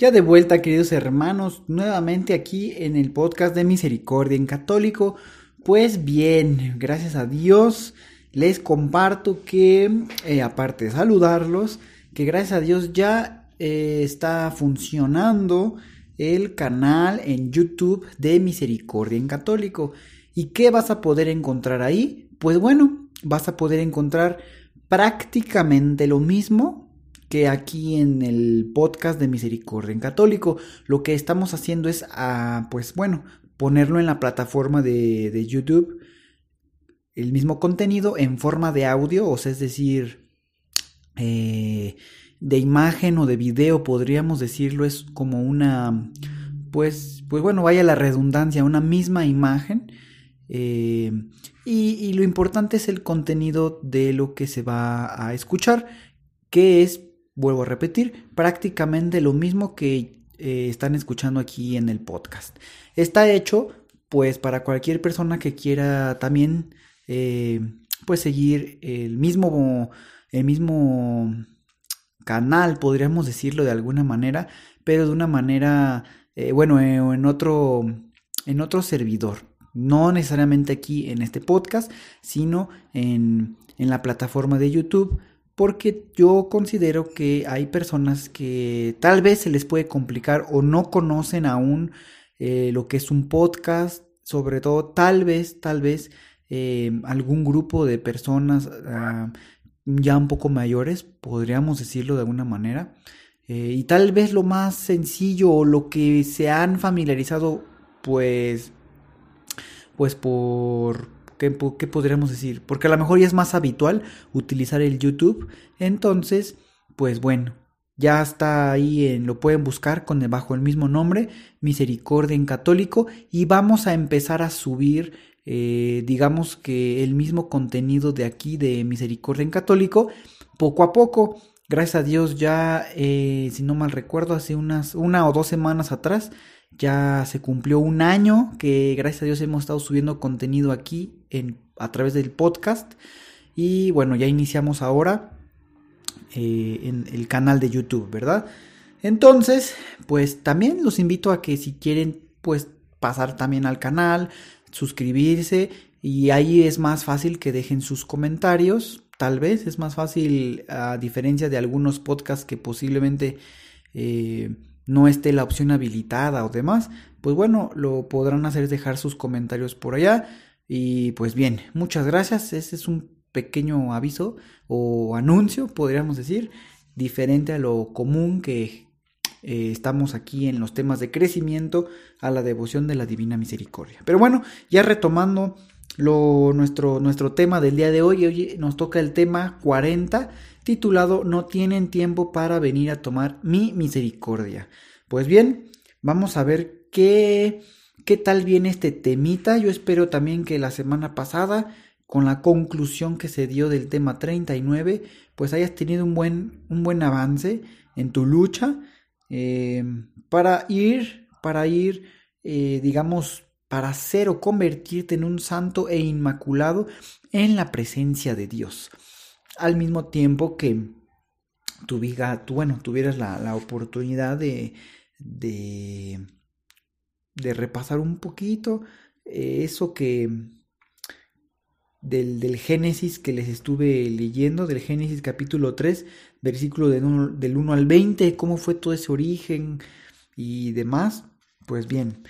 Ya de vuelta, queridos hermanos, nuevamente aquí en el podcast de Misericordia en Católico. Pues bien, gracias a Dios, les comparto que, eh, aparte de saludarlos, que gracias a Dios ya eh, está funcionando el canal en YouTube de Misericordia en Católico. ¿Y qué vas a poder encontrar ahí? Pues bueno, vas a poder encontrar prácticamente lo mismo que aquí en el podcast de Misericordia en Católico. Lo que estamos haciendo es, ah, pues bueno, ponerlo en la plataforma de, YouTube, el mismo contenido en forma de audio, o sea, es decir, eh, de imagen o de video, podríamos decirlo, es como una, pues, pues bueno, vaya la redundancia, una misma imagen. Eh, y, lo importante es el contenido de lo que se va a escuchar, que es vuelvo a repetir, prácticamente lo mismo que eh, están escuchando aquí en el podcast. Está hecho pues para cualquier persona que quiera también eh, pues seguir el mismo, el mismo canal, podríamos decirlo de alguna manera, pero de una manera, eh, bueno, en otro, en otro servidor. No necesariamente aquí en este podcast, sino en, en la plataforma de YouTube porque yo considero que hay personas que tal vez se les puede complicar o no conocen aún eh, lo que es un podcast, sobre todo tal vez, tal vez eh, algún grupo de personas ah, ya un poco mayores, podríamos decirlo de alguna manera, eh, y tal vez lo más sencillo o lo que se han familiarizado pues pues por ¿Qué, podríamos decir? Porque a lo mejor ya es más habitual utilizar el YouTube. Entonces, pues bueno, ya está ahí, en, lo pueden buscar con bajo el mismo nombre, Misericordia en Católico, y vamos a empezar a subir, eh, digamos que el mismo contenido de aquí de Misericordia en Católico, poco a poco. Gracias a Dios ya, eh, si no mal recuerdo, hace unas una o dos semanas atrás ya se cumplió un año que gracias a Dios hemos estado subiendo contenido aquí en, a través del podcast. Y bueno, ya iniciamos ahora eh, en el canal de YouTube, ¿verdad? Entonces, pues también los invito a que si quieren, pues pasar también al canal, suscribirse y ahí es más fácil que dejen sus comentarios. Tal vez es más fácil a diferencia de algunos podcasts que posiblemente... Eh, no esté la opción habilitada o demás, pues bueno, lo podrán hacer dejar sus comentarios por allá. Y pues bien, muchas gracias. Ese es un pequeño aviso o anuncio, podríamos decir, diferente a lo común que eh, estamos aquí en los temas de crecimiento a la devoción de la Divina Misericordia. Pero bueno, ya retomando nuestro, nuestro tema del día de hoy, hoy nos toca el tema 40 titulado No tienen tiempo para venir a tomar mi misericordia. Pues bien, vamos a ver qué, qué tal viene este temita. Yo espero también que la semana pasada, con la conclusión que se dio del tema 39, pues hayas tenido un buen, un buen avance en tu lucha eh, para ir, para ir, eh, digamos, para ser o convertirte en un santo e inmaculado en la presencia de Dios al mismo tiempo que tu bueno, tuvieras la, oportunidad de, de, de, repasar un poquito eh, eso que del, del, Génesis que les estuve leyendo, del Génesis capítulo 3, versículo del 1 al 20, cómo fue todo ese origen y demás. Pues bien,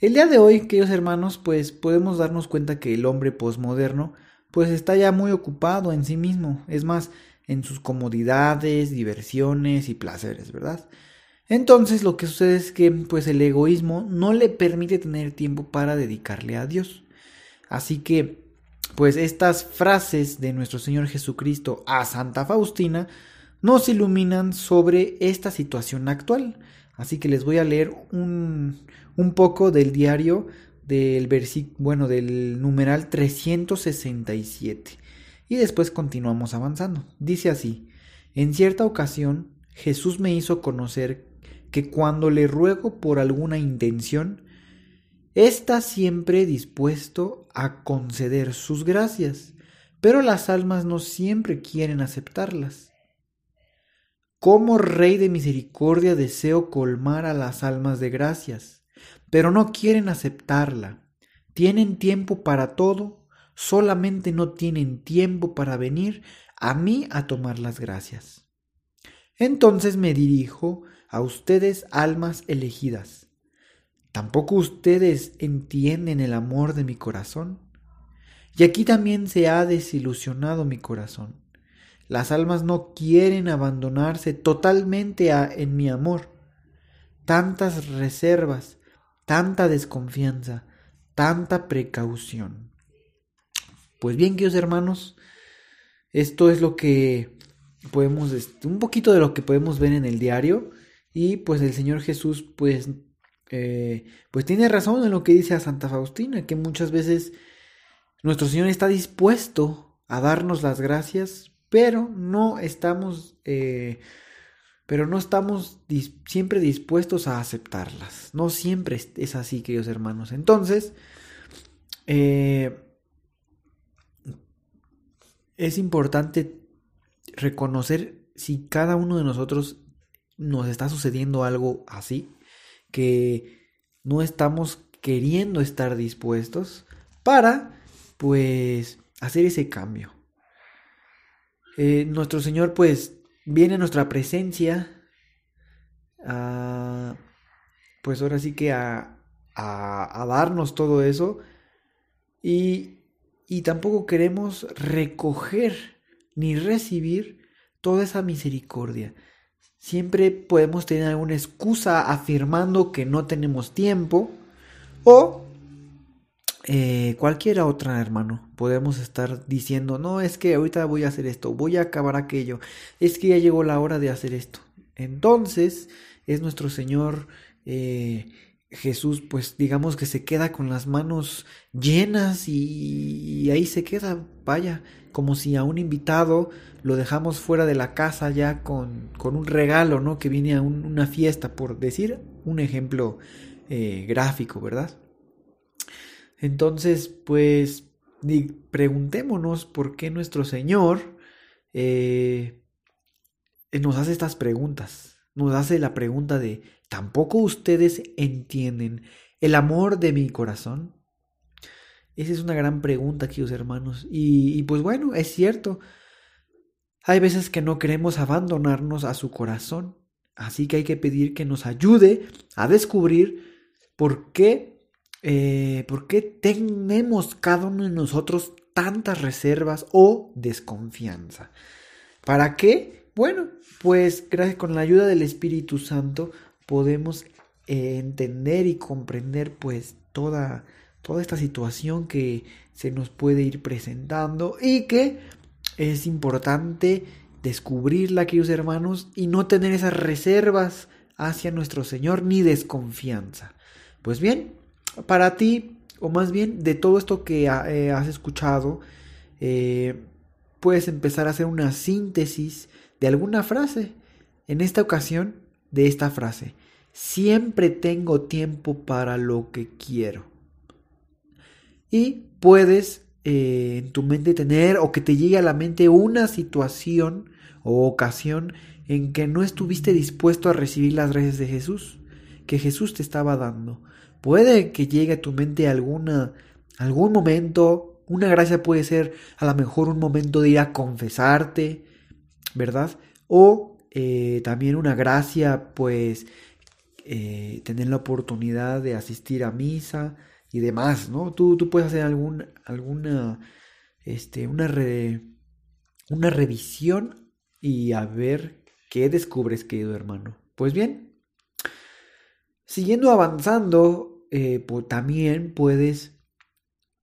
el día de hoy, queridos hermanos, pues podemos darnos cuenta que el hombre posmoderno pues está ya muy ocupado en sí mismo, es más, en sus comodidades, diversiones y placeres, ¿verdad? Entonces lo que sucede es que pues el egoísmo no le permite tener tiempo para dedicarle a Dios. Así que pues estas frases de nuestro Señor Jesucristo a Santa Faustina nos iluminan sobre esta situación actual. Así que les voy a leer un, un poco del diario del versículo, bueno, del numeral 367. Y después continuamos avanzando. Dice así, en cierta ocasión Jesús me hizo conocer que cuando le ruego por alguna intención, está siempre dispuesto a conceder sus gracias, pero las almas no siempre quieren aceptarlas. Como Rey de Misericordia deseo colmar a las almas de gracias, pero no quieren aceptarla. Tienen tiempo para todo, solamente no tienen tiempo para venir a mí a tomar las gracias. Entonces me dirijo a ustedes, almas elegidas. ¿Tampoco ustedes entienden el amor de mi corazón? Y aquí también se ha desilusionado mi corazón. Las almas no quieren abandonarse totalmente en mi amor. Tantas reservas, tanta desconfianza, tanta precaución. Pues bien, queridos hermanos, esto es lo que podemos, un poquito de lo que podemos ver en el diario. Y pues el Señor Jesús, pues, eh, pues tiene razón en lo que dice a Santa Faustina, que muchas veces nuestro Señor está dispuesto a darnos las gracias, pero no estamos, eh, pero no estamos siempre dispuestos a aceptarlas. No siempre es así, queridos hermanos. Entonces, eh, es importante reconocer si cada uno de nosotros nos está sucediendo algo así, que no estamos queriendo estar dispuestos para, pues, hacer ese cambio. Eh, nuestro Señor, pues, viene a nuestra presencia, pues ahora sí que a, a, darnos todo eso y, y tampoco queremos recoger ni recibir toda esa misericordia. Siempre podemos tener alguna excusa afirmando que no tenemos tiempo o eh, cualquier otra, hermano. Podemos estar diciendo, no, es que ahorita voy a hacer esto, voy a acabar aquello, es que ya llegó la hora de hacer esto. Entonces es nuestro Señor eh, Jesús, pues digamos que se queda con las manos llenas y, ahí se queda, vaya, como si a un invitado lo dejamos fuera de la casa ya con, con un regalo, ¿no? Que viene a una fiesta, por decir un ejemplo eh, gráfico, ¿verdad? Entonces, pues, preguntémonos por qué nuestro Señor eh, nos hace estas preguntas. Nos hace la pregunta de, ¿Tampoco ustedes entienden el amor de mi corazón? Esa es una gran pregunta, queridos hermanos. Y, pues bueno, es cierto. Hay veces que no queremos abandonarnos a su corazón. Así que hay que pedir que nos ayude a descubrir por qué, eh, por qué tenemos cada uno de nosotros tantas reservas o desconfianza. ¿Para qué? Bueno, pues gracias con la ayuda del Espíritu Santo podemos eh, entender y comprender pues toda, toda esta situación que se nos puede ir presentando y que es importante descubrirla, queridos hermanos, y no tener esas reservas hacia nuestro Señor ni desconfianza. Pues bien, para ti, o más bien de todo esto que eh, has escuchado, eh, puedes empezar a hacer una síntesis de alguna frase. En esta ocasión, de esta frase. Siempre tengo tiempo para lo que quiero. Y puedes eh, en tu mente tener o que te llegue a la mente una situación o ocasión en que no estuviste dispuesto a recibir las gracias de Jesús, que Jesús te estaba dando. Puede que llegue a tu mente algún momento, una gracia puede ser a lo mejor un momento de ir a confesarte, ¿verdad? O eh, también una gracia, pues, eh, tener la oportunidad de asistir a misa y demás, ¿no? Tú, tú puedes hacer algún, alguna, este, una, una revisión y a ver qué descubres, querido hermano. Pues bien, siguiendo avanzando, eh, también puedes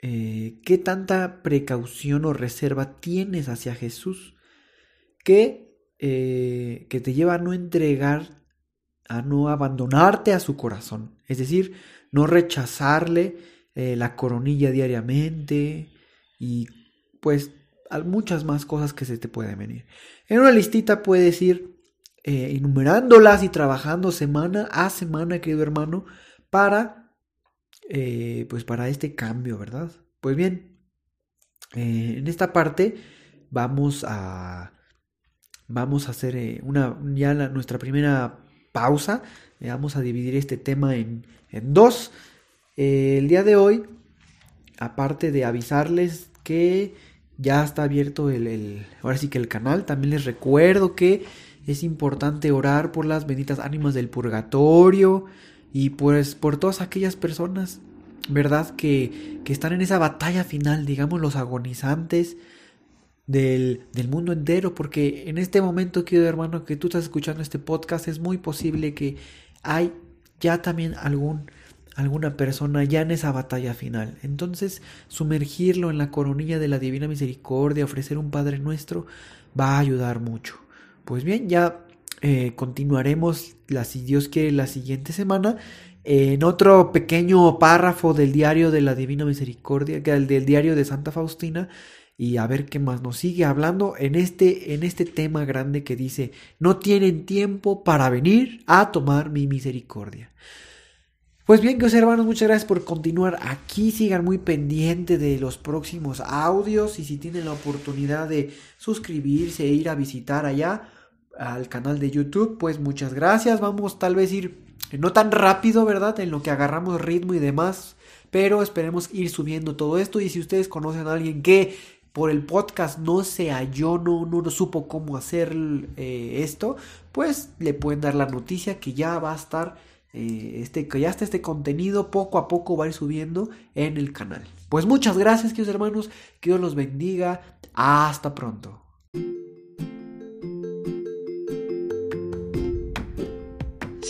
¿Qué tanta precaución o reserva tienes hacia Jesús? Que eh, que te lleva a no entregar, a no abandonarte a su corazón. Es decir, no rechazarle eh, la coronilla diariamente y pues muchas más cosas que se te pueden venir. En una listita puedes ir eh, enumerándolas y trabajando semana a semana, querido hermano, para, eh, pues para este cambio, ¿verdad? Pues bien, eh, en esta parte vamos a, vamos a hacer una, ya nuestra primera pausa. vamos a dividir este tema en, en dos. el día de hoy, aparte de avisarles que ya está abierto el, ahora sí que el canal. También les recuerdo que es importante orar por las benditas ánimas del purgatorio y pues por todas aquellas personas, ¿verdad? Que, que están en esa batalla final, digamos, los agonizantes del, del mundo entero, porque en este momento, querido hermano, que tú estás escuchando este podcast, es muy posible que hay ya también algún alguna persona ya en esa batalla final. Entonces, sumergirlo en la coronilla de la Divina Misericordia, ofrecer un Padre Nuestro, va a ayudar mucho. Pues bien, ya eh, continuaremos, la, si Dios quiere, la siguiente semana en otro pequeño párrafo del diario de la Divina Misericordia, que el del diario de Santa Faustina, y a ver qué más nos sigue hablando en este, en este tema grande que dice, no tienen tiempo para venir a tomar mi misericordia. Pues bien, que hermanos, muchas gracias por continuar aquí. Sigan muy pendientes de los próximos audios y si tienen la oportunidad de suscribirse e ir a visitar allá al canal de YouTube, pues muchas gracias. Vamos tal vez ir no tan rápido, ¿verdad? En lo que agarramos ritmo y demás, pero esperemos ir subiendo todo esto y si ustedes conocen a alguien que por el podcast no se halló, no, no, supo cómo hacer eh, esto, pues le pueden dar la noticia que ya va a estar eh, este, que ya está este contenido poco a poco va a ir subiendo en el canal. Pues muchas gracias, queridos hermanos, que Dios los bendiga. Hasta pronto.